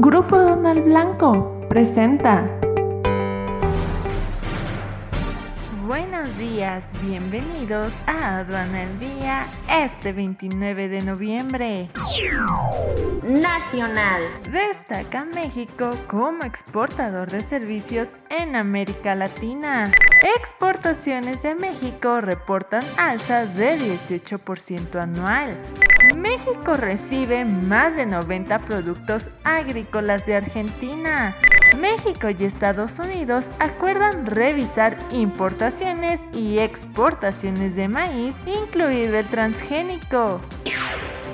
Grupo Donald Blanco presenta. Buenos días, bienvenidos a Aduana el Día este 29 de noviembre. Nacional. Destaca México como exportador de servicios en América Latina. Exportaciones de México reportan alzas de 18% anual. México recibe más de 90 productos agrícolas de Argentina. México y Estados Unidos acuerdan revisar importaciones y exportaciones de maíz, incluido el transgénico.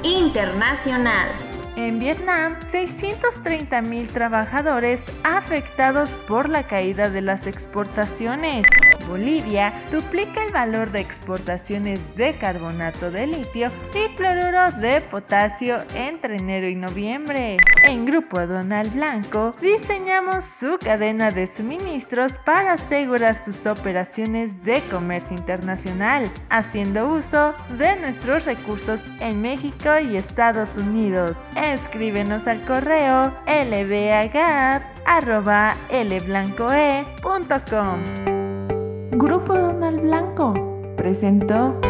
Internacional. En Vietnam, 630.000 trabajadores afectados por la caída de las exportaciones. Bolivia duplica el valor de exportaciones de carbonato de litio y cloruro de potasio entre enero y noviembre. En Grupo Aduanal Blanco diseñamos su cadena de suministros para asegurar sus operaciones de comercio internacional, haciendo uso de nuestros recursos en México y Estados Unidos. Escríbenos al correo lbagap.lblancoe.com. Grupo Donald Blanco presentó.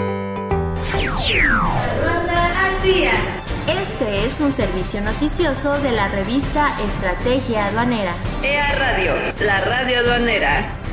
Este es un servicio noticioso de la revista Estrategia Aduanera. EA Radio, la radio aduanera.